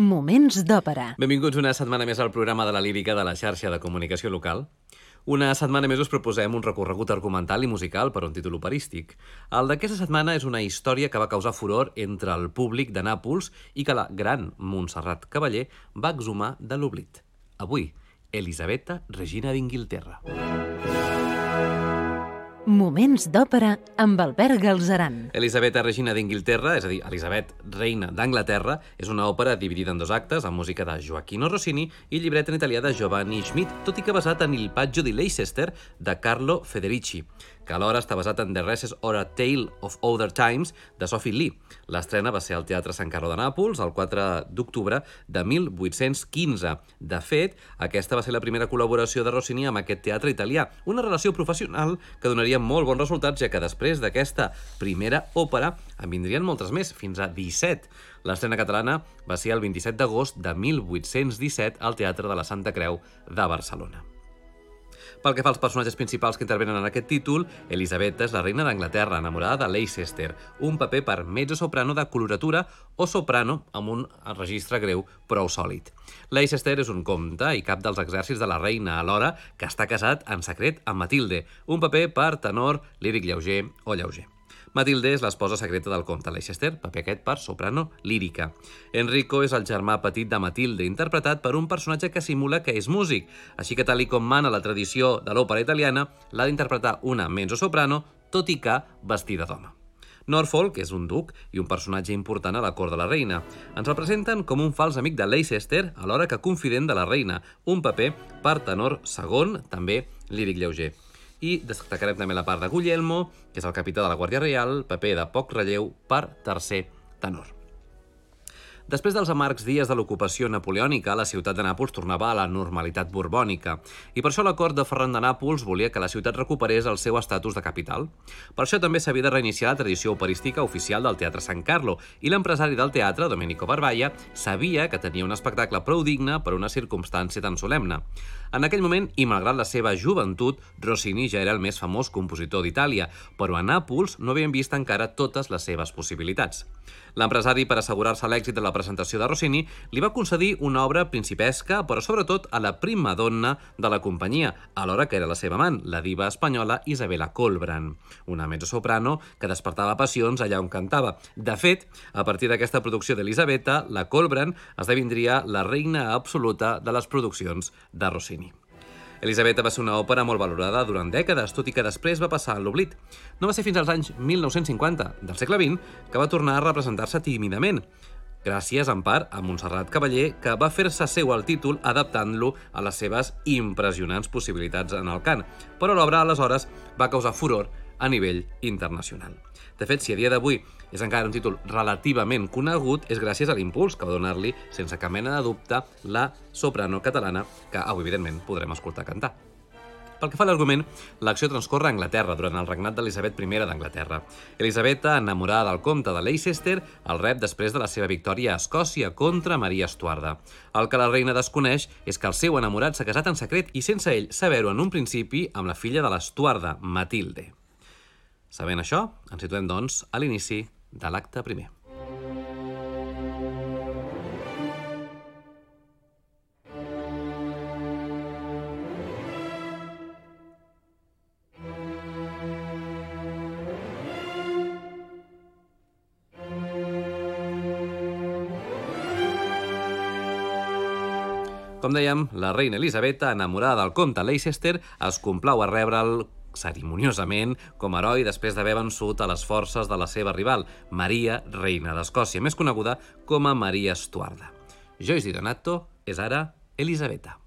Moments d'òpera. Benvinguts una setmana més al programa de la lírica de la xarxa de comunicació local. Una setmana més us proposem un recorregut argumental i musical per un títol operístic. El d'aquesta setmana és una història que va causar furor entre el públic de Nàpols i que la gran Montserrat Cavaller va exhumar de l'oblit. Avui, Elisabetta, regina d'Inglaterra. Moments d'òpera amb Albert Galzeran. Elisabetta, regina d'Inglaterra, és a dir, Elisabet, reina d'Anglaterra, és una òpera dividida en dos actes, amb música de Joaquino Rossini i llibret en italià de Giovanni Schmidt, tot i que basat en Il Paggio di Leicester de Carlo Federici que alhora està basat en The Reses or a Tale of Other Times de Sophie Lee. L'estrena va ser al Teatre Sant Carlo de Nàpols el 4 d'octubre de 1815. De fet, aquesta va ser la primera col·laboració de Rossini amb aquest teatre italià, una relació professional que donaria molt bons resultats, ja que després d'aquesta primera òpera en vindrien moltes més, fins a 17. L'estrena catalana va ser el 27 d'agost de 1817 al Teatre de la Santa Creu de Barcelona. Pel que fa als personatges principals que intervenen en aquest títol, Elisabetta és la reina d'Anglaterra, enamorada de Leicester, un paper per mezzo-soprano de coloratura o soprano amb un registre greu prou sòlid. Leicester és un comte i cap dels exèrcits de la reina, alhora que està casat en secret amb Matilde, un paper per tenor, líric lleuger o lleuger. Matilde és l'esposa secreta del comte Leicester, paper aquest per soprano lírica. Enrico és el germà petit de Matilde, interpretat per un personatge que simula que és músic, així que tal i com mana la tradició de l'òpera italiana, l'ha d'interpretar una mezzo-soprano, tot i que vestida d'home. Norfolk és un duc i un personatge important a la cort de la reina. Ens el presenten com un fals amic de Leicester, alhora que confident de la reina, un paper per tenor segon, també líric lleuger i destacarem també la part de Guglielmo, que és el capità de la Guàrdia Reial, paper de poc relleu per tercer tenor. Després dels amargs dies de l'ocupació napoleònica, la ciutat de Nàpols tornava a la normalitat borbònica, i per això la cort de Ferran de Nàpols volia que la ciutat recuperés el seu estatus de capital. Per això també s'havia de reiniciar la tradició operística oficial del Teatre San Carlo, i l'empresari del teatre, Domenico Barballa, sabia que tenia un espectacle prou digne per una circumstància tan solemne. En aquell moment, i malgrat la seva joventut, Rossini ja era el més famós compositor d'Itàlia, però a Nàpols no havien vist encara totes les seves possibilitats. L'empresari, per assegurar-se l'èxit de la presentació de Rossini, li va concedir una obra principesca, però sobretot a la prima donna de la companyia, alhora que era la seva amant, la diva espanyola Isabella Colbran, una mezzo-soprano que despertava passions allà on cantava. De fet, a partir d'aquesta producció d'Elisabetta, la Colbran esdevindria la reina absoluta de les produccions de Rossini. Elisabetta va ser una òpera molt valorada durant dècades, tot i que després va passar a l'oblit. No va ser fins als anys 1950 del segle XX que va tornar a representar-se tímidament, gràcies en part a Montserrat Cavaller, que va fer-se seu el títol adaptant-lo a les seves impressionants possibilitats en el cant, però l'obra aleshores va causar furor a nivell internacional. De fet, si a dia d'avui és encara un títol relativament conegut, és gràcies a l'impuls que va donar-li, sense cap mena de dubte, la soprano catalana, que avui, evidentment, podrem escoltar cantar. Pel que fa a l'argument, l'acció transcorre a Anglaterra durant el regnat d'Elisabet I d'Anglaterra. Elisabetta, enamorada del comte de Leicester, el rep després de la seva victòria a Escòcia contra Maria Estuarda. El que la reina desconeix és que el seu enamorat s'ha casat en secret i sense ell saber-ho en un principi amb la filla de l'Estuarda, Matilde. Sabent això, ens situem, doncs, a l'inici de l'acte primer. Com dèiem, la reina Elisabetta, enamorada del comte Leicester, es complau a rebre'l ceremoniosament com a heroi després d'haver vençut a les forces de la seva rival, Maria, reina d'Escòcia, més coneguda com a Maria Estuarda. Joyce Di Donato és ara Elisabetta.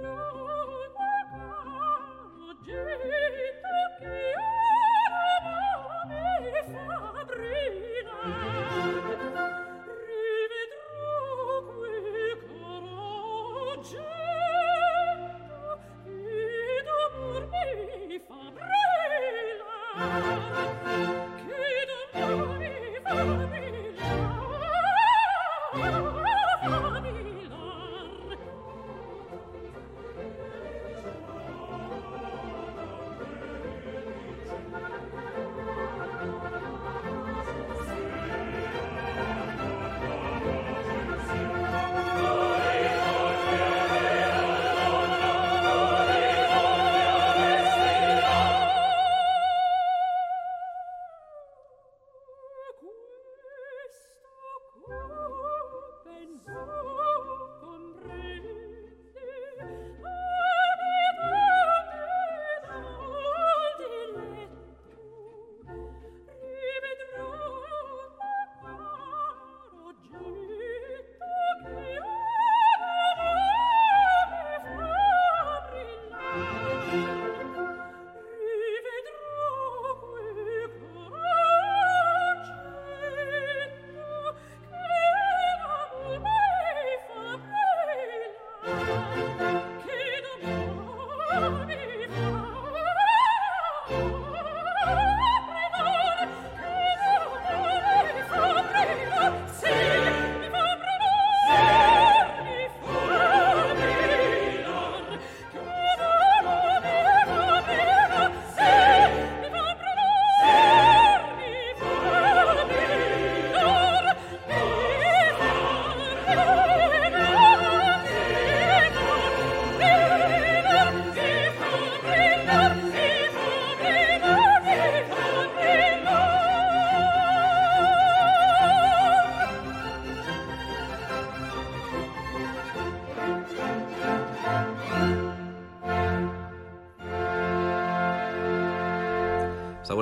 love.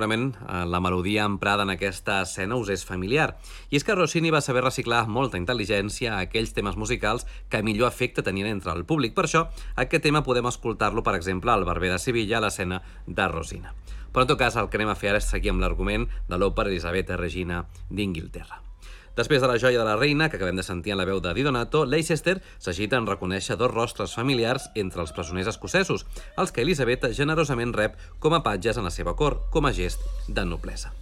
Segurament eh, la melodia emprada en aquesta escena us és familiar. I és que Rossini va saber reciclar amb molta intel·ligència aquells temes musicals que millor efecte tenien entre el públic. Per això, aquest tema podem escoltar-lo, per exemple, al Barber de Sevilla, a l'escena de Rosina. Però en tot cas, el que anem a fer ara és seguir amb l'argument de l'òpera Elisabetta Regina d'Inglaterra. Després de la joia de la reina, que acabem de sentir en la veu de Di Donato, Leicester s'agita en reconèixer dos rostres familiars entre els presoners escocesos, els que Elisabet generosament rep com a patges en la seva cort, com a gest de noblesa.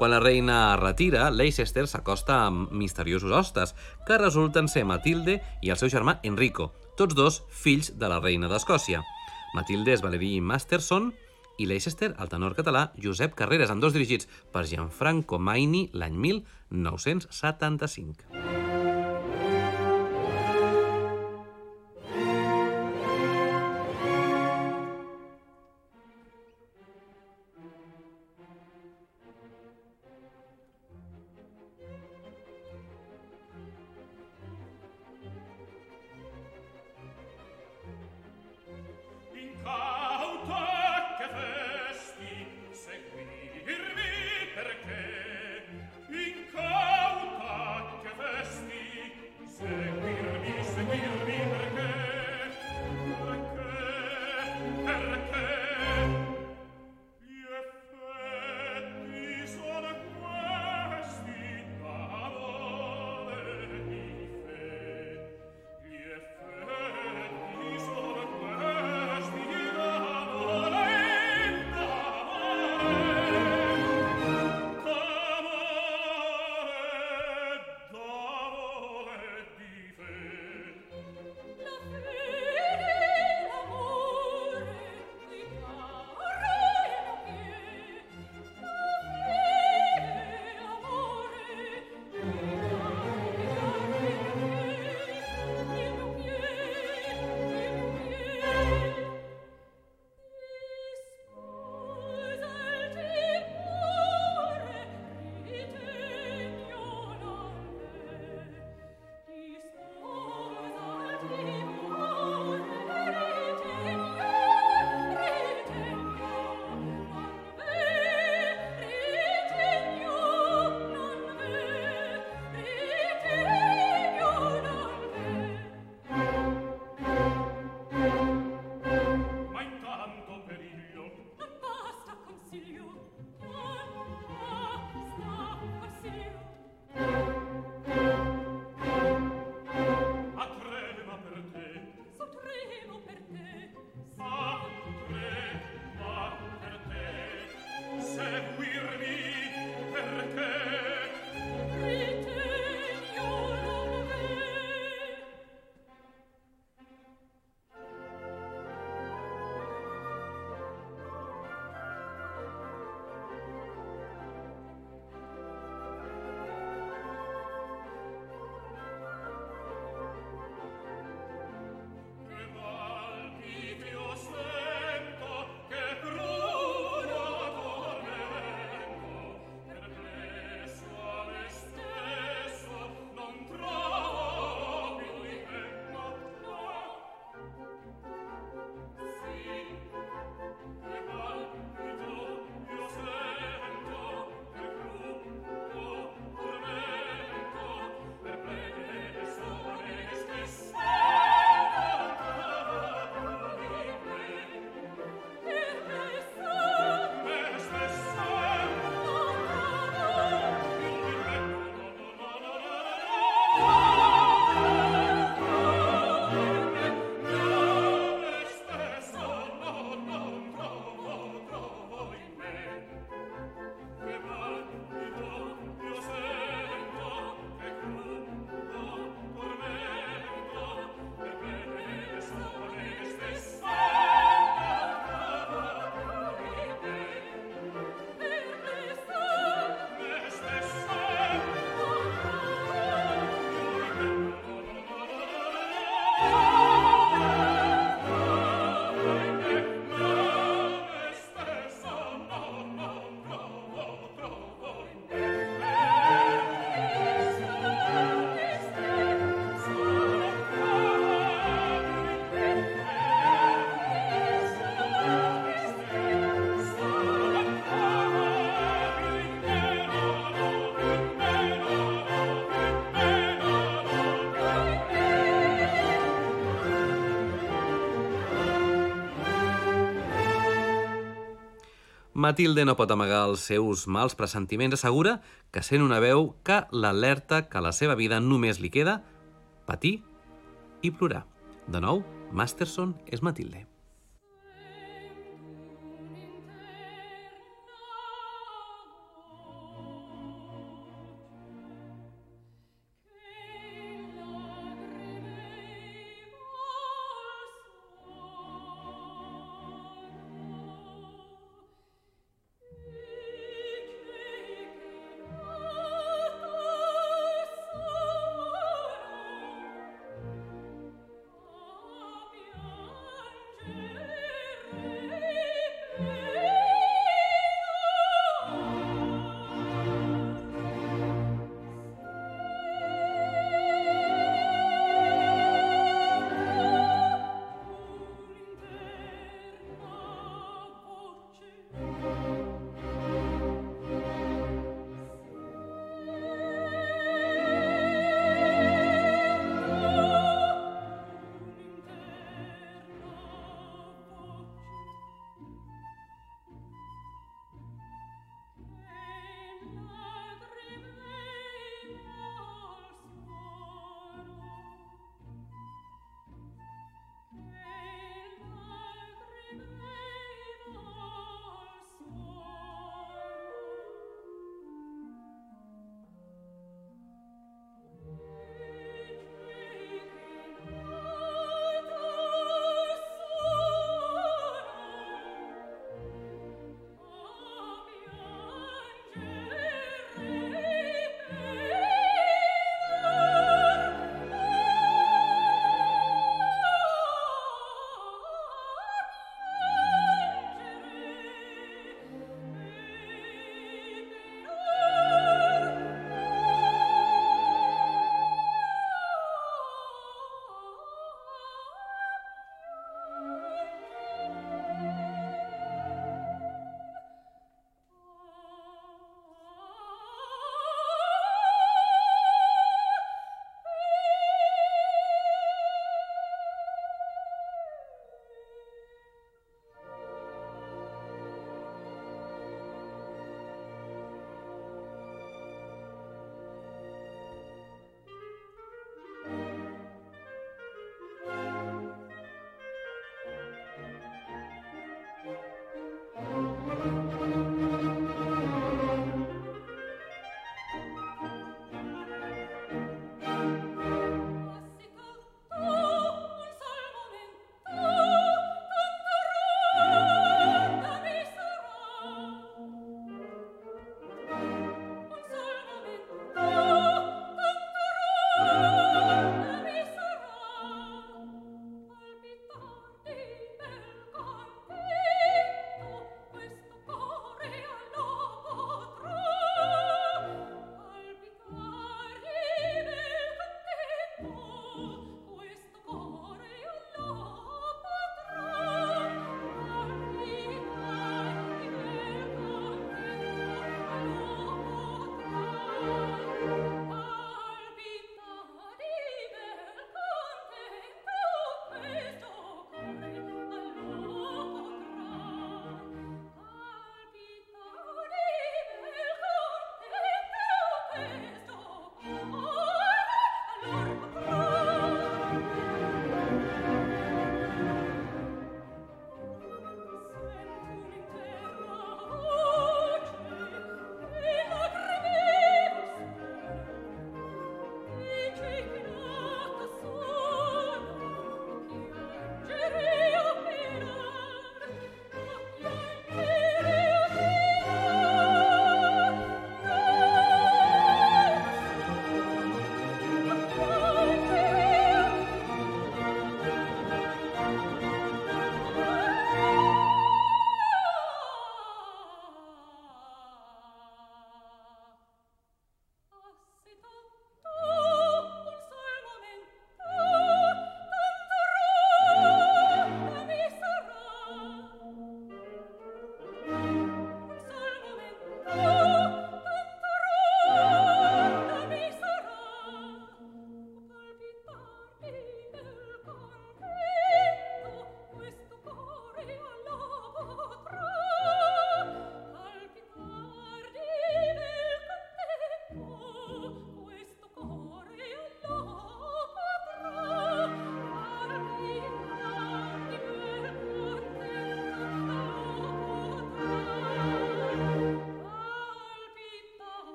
Quan la reina retira, Leicester s'acosta amb misteriosos hostes, que resulten ser Matilde i el seu germà Enrico, tots dos fills de la reina d'Escòcia. Matilde és Valerie Masterson, i Leicester, el tenor català Josep Carreras, amb dos dirigits per Gianfranco Maini l'any 1975. Matilde no pot amagar els seus mals pressentiments, assegura que sent una veu que l'alerta que a la seva vida només li queda patir i plorar. De nou, Masterson és Matilde.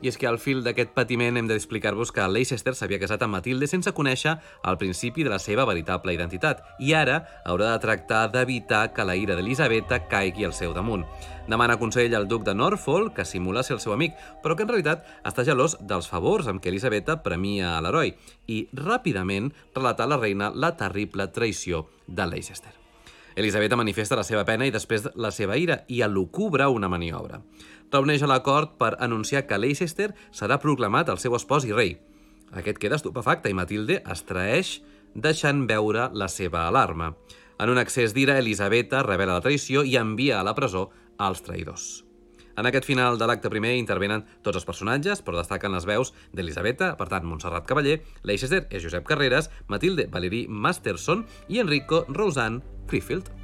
I és que al fil d'aquest patiment hem d'explicar-vos que Leicester s'havia casat amb Matilde sense conèixer al principi de la seva veritable identitat i ara haurà de tractar d'evitar que la ira d'Elisabeta caigui al seu damunt. Demana consell al duc de Norfolk, que simula ser el seu amic, però que en realitat està gelós dels favors amb què Elisabeta premia a l'heroi i ràpidament relata a la reina la terrible traïció de Leicester. Elisabeta manifesta la seva pena i després la seva ira i alucubra una maniobra. Reuneix a la cort per anunciar que Leicester serà proclamat el seu espòs i rei. Aquest queda estupefacte i Matilde es traeix deixant veure la seva alarma. En un accés d'ira, Elisabeta revela la traïció i envia a la presó als traïdors. En aquest final de l'acte primer intervenen tots els personatges, però destaquen les veus d'Elisabeta, per tant, Montserrat Cavaller, Leicester és Josep Carreras, Matilde Valerí Masterson i Enrico Rosanne Crefield.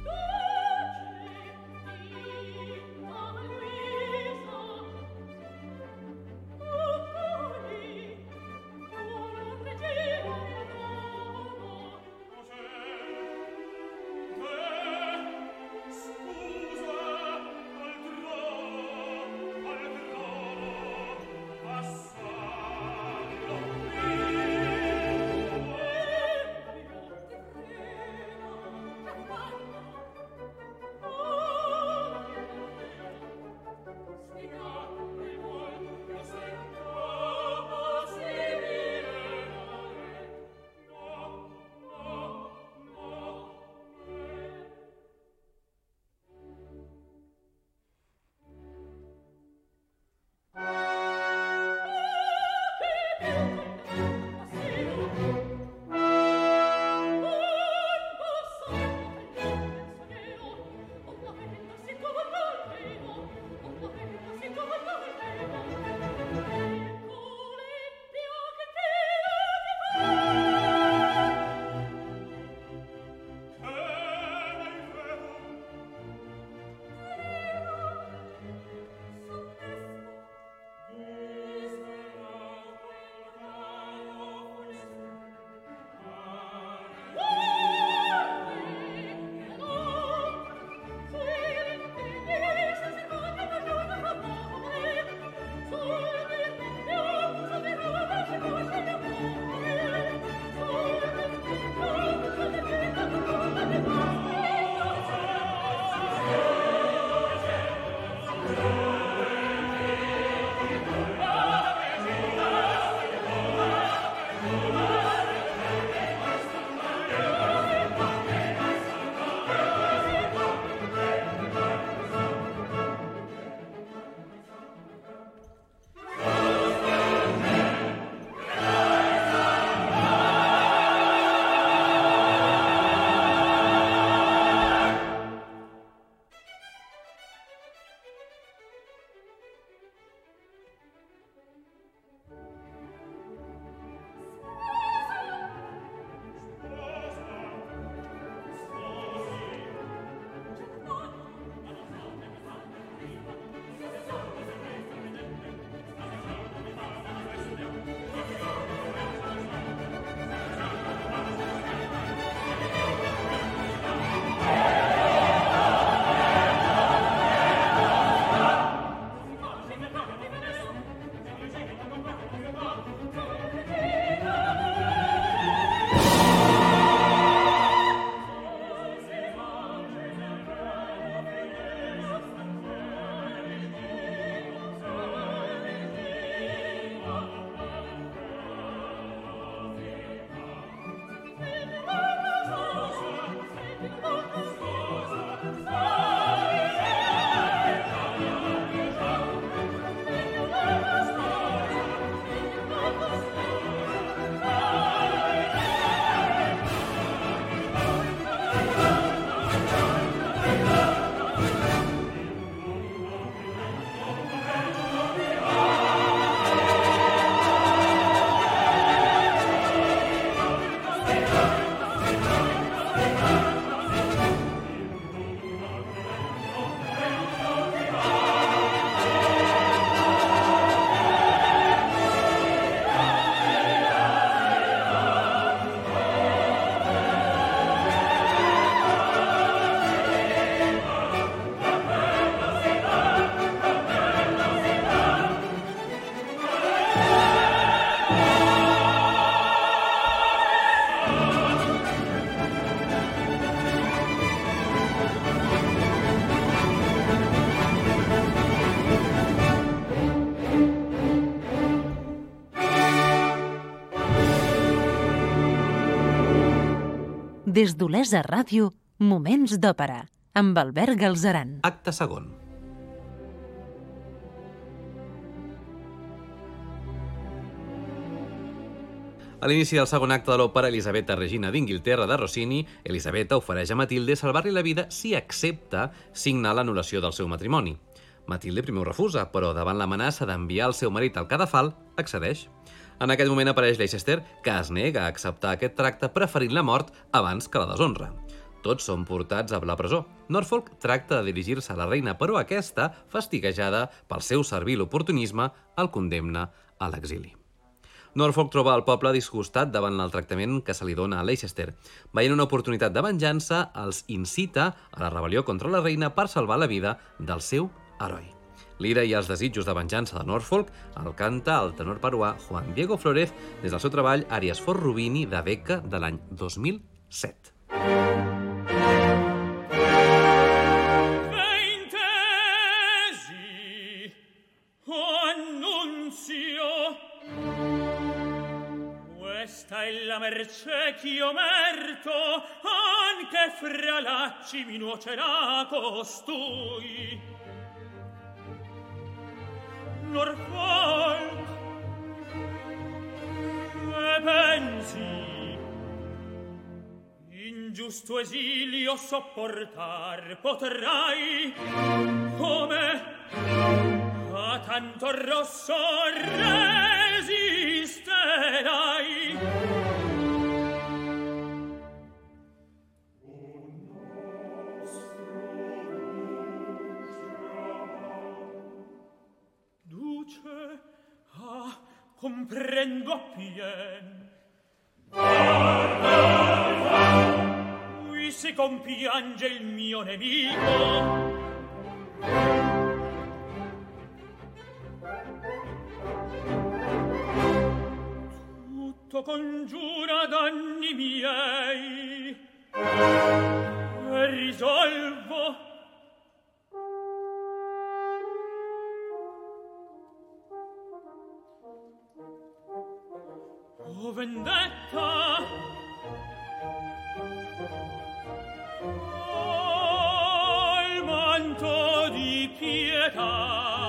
Des d'Olesa Ràdio, Moments d'Òpera, amb Albert Galzeran. Acte segon. A l'inici del segon acte de l'òpera Elisabetta Regina d'Inglaterra de Rossini, Elisabetta ofereix a Matilde salvar-li la vida si accepta signar l'anul·lació del seu matrimoni. Matilde primer ho refusa, però davant l'amenaça d'enviar el seu marit al cadafal, accedeix. En aquest moment apareix Leicester, que es nega a acceptar aquest tracte preferint la mort abans que la deshonra. Tots són portats a la presó. Norfolk tracta de dirigir-se a la reina, però aquesta, fastiguejada pel seu servil oportunisme, el condemna a l'exili. Norfolk troba el poble disgustat davant el tractament que se li dona a Leicester. Veient una oportunitat de venjança, els incita a la rebel·lió contra la reina per salvar la vida del seu heroi. L'ira i els desitjos de venjança de Norfolk el canta el tenor peruà Juan Diego Flores des del seu treball Arias for Rubini de Beca de l'any 2007. Intesi, o annunzio, questa è la mercé ch'io merto, anche fra lacci mi nuocerà costui. nor e pensi ingiusto esilio sopportar potrai come a tanto rosso resisterai. Comprendo appien. Qui si compiange il mio nemico. Tutto congiura danni miei. E risolvo vendetta. Oh manto di pietà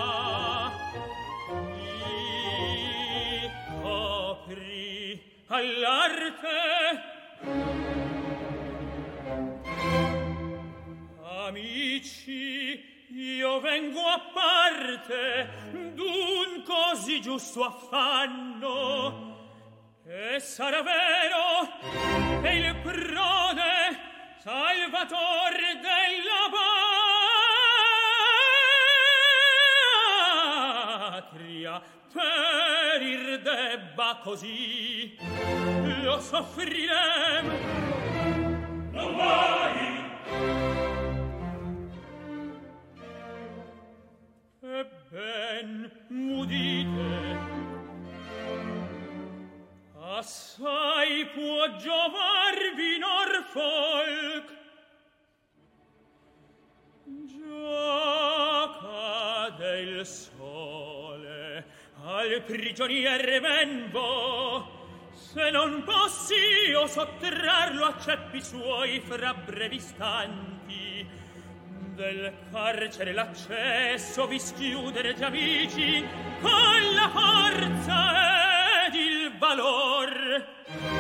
Mi all'arte. Amici, io vengo a parte d'un così giusto affanno e sarà vero che il prode salvator della patria perir debba così lo soffrirem non mai. Ebben, mudite, Assai può giovarvi Norfolk. Già cade il sole, al prigionier venvo, se non possi io sottrarlo a ceppi suoi fra brevi istanti. Del carcere l'accesso vi schiudere gli amici con la forza ed il valor. 哎。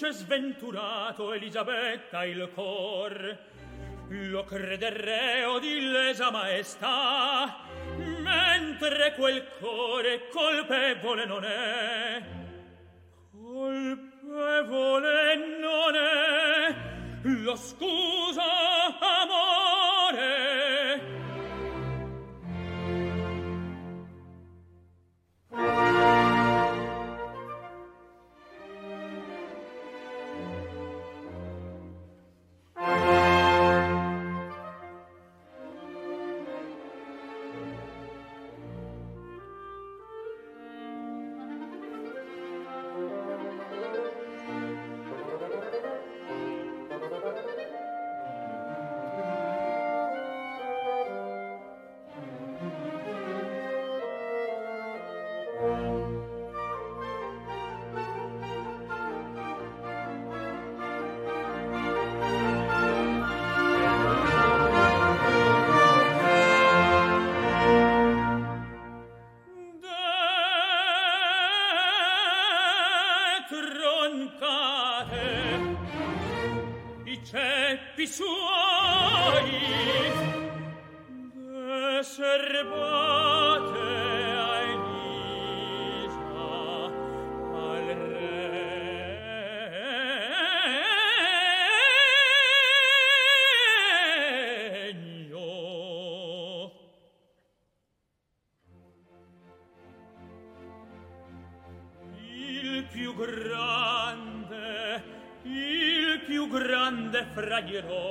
dolce sventurato Elisabetta il cor. Lo crederreo d'illesa maestà mentre quel core colpevole non è. Colpevole non è. Lo scusa bagherò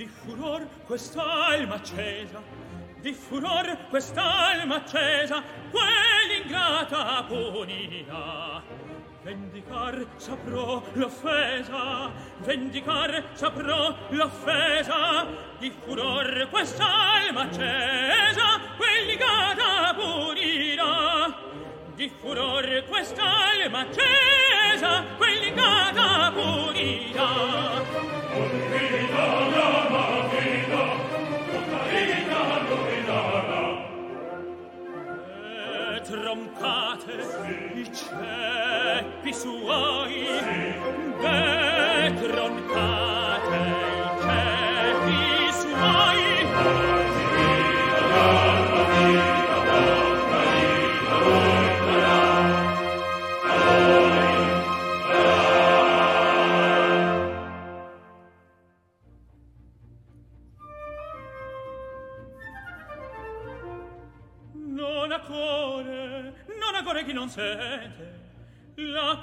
di furor quest'alma accesa di furor quest'alma accesa quell'ingrata punirà vendicar saprò l'offesa vendicar saprò l'offesa di furor quest'alma accesa quell'ingrata punirà di furor quest'alma accesa quell'ingata punirà E trompate, i ceppi suoi,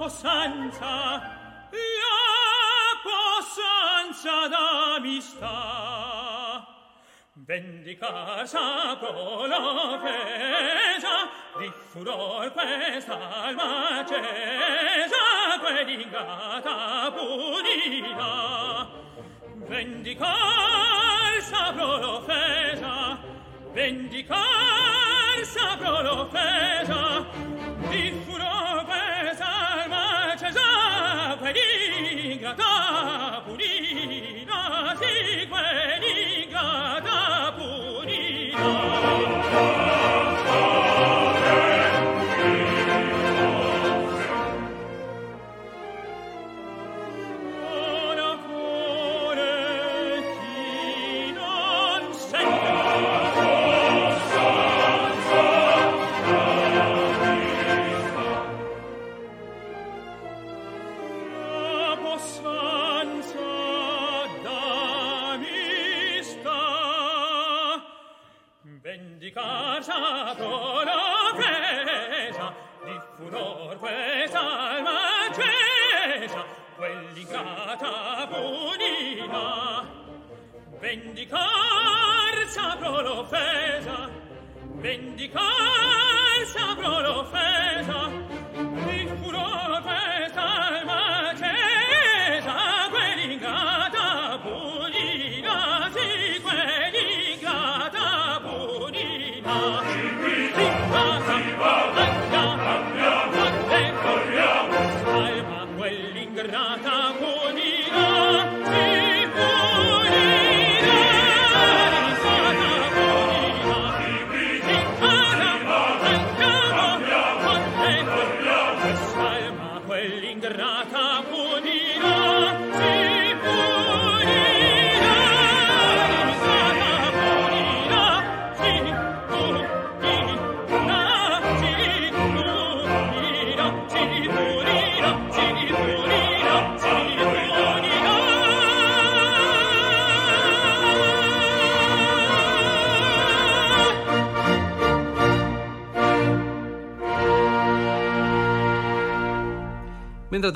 possanza la possanza d'amistà. Vendica sacro l'offesa di furor quest'alma accesa quell'ingata punita vendicar sacro l'offesa vendicar sacro l'offesa di furor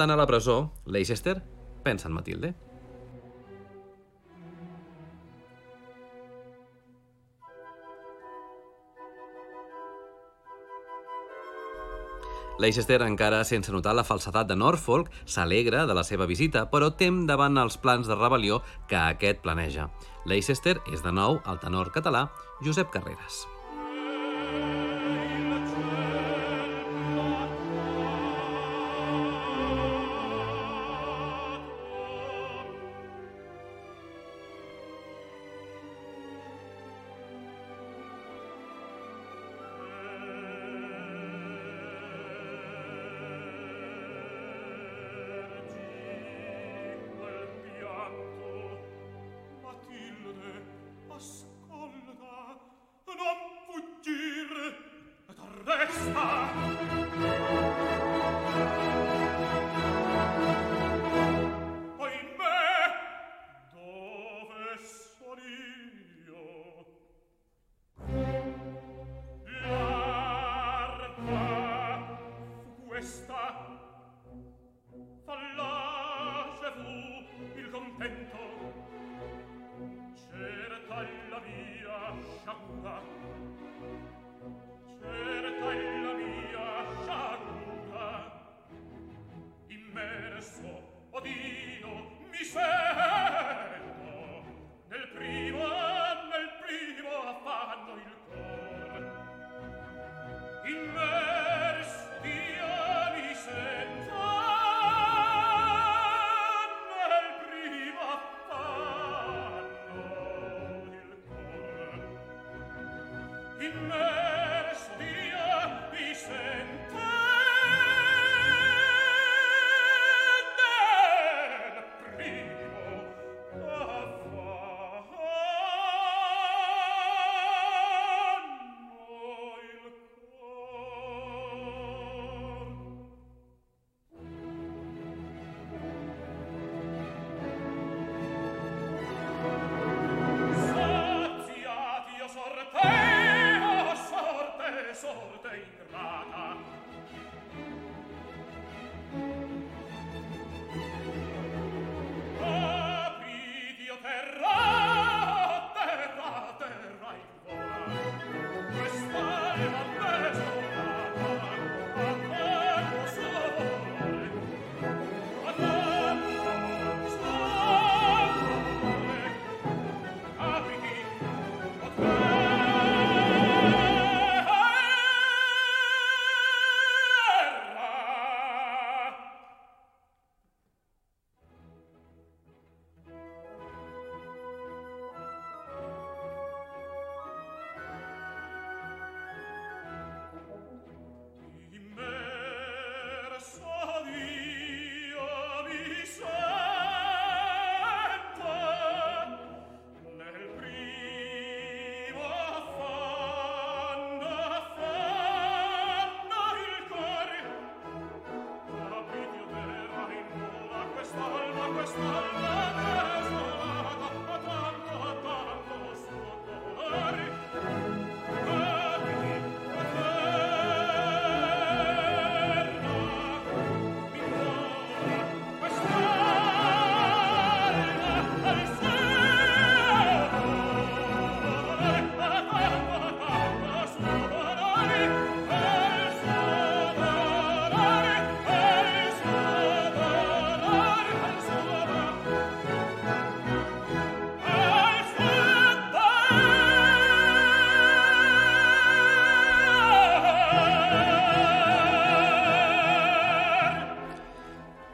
tant a la presó, Leicester pensa en Matilde. Leicester, encara sense notar la falsedat de Norfolk, s'alegra de la seva visita, però tem davant els plans de rebel·lió que aquest planeja. Leicester és de nou el tenor català Josep Carreras. Mm. di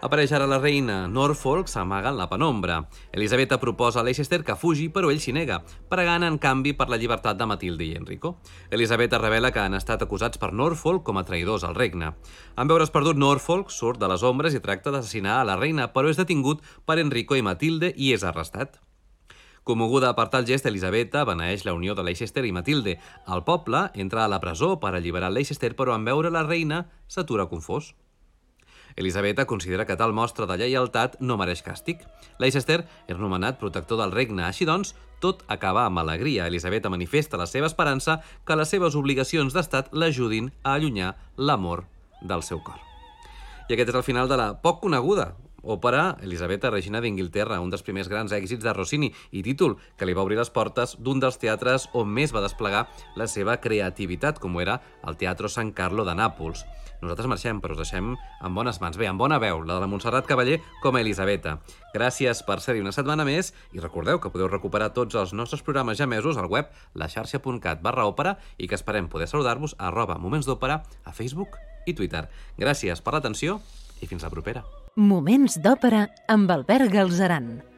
Apareix ara la reina. Norfolk s'amaga en la penombra. Elisabetta proposa a Leicester que fugi, però ell s'hi nega, pregant en canvi per la llibertat de Matilde i Enrico. Elisabetta revela que han estat acusats per Norfolk com a traïdors al regne. En veure's perdut, Norfolk surt de les ombres i tracta d'assassinar a la reina, però és detingut per Enrico i Matilde i és arrestat. Commoguda per tal gest, Elisabetta beneeix la unió de Leicester i Matilde. El poble entra a la presó per alliberar Leicester, però en veure la reina s'atura confós. Elisabetta considera que tal mostra de lleialtat no mereix càstig. Leicester és nomenat protector del regne, així doncs, tot acaba amb alegria. Elisabetta manifesta la seva esperança que les seves obligacions d'estat l'ajudin a allunyar l'amor del seu cor. I aquest és el final de la poc coneguda òpera Elisabetta Regina d'Inglaterra, un dels primers grans èxits de Rossini i títol que li va obrir les portes d'un dels teatres on més va desplegar la seva creativitat, com era el Teatro San Carlo de Nàpols. Nosaltres marxem, però us deixem en bones mans. Bé, en bona veu, la de la Montserrat Cavaller com a Elisabetta. Gràcies per ser-hi una setmana més i recordeu que podeu recuperar tots els nostres programes ja mesos al web laxarxa.cat barra òpera i que esperem poder saludar-vos a arroba Moments d'Òpera a Facebook i Twitter. Gràcies per l'atenció i fins la propera. Moments d'òpera amb Albert Galzeran.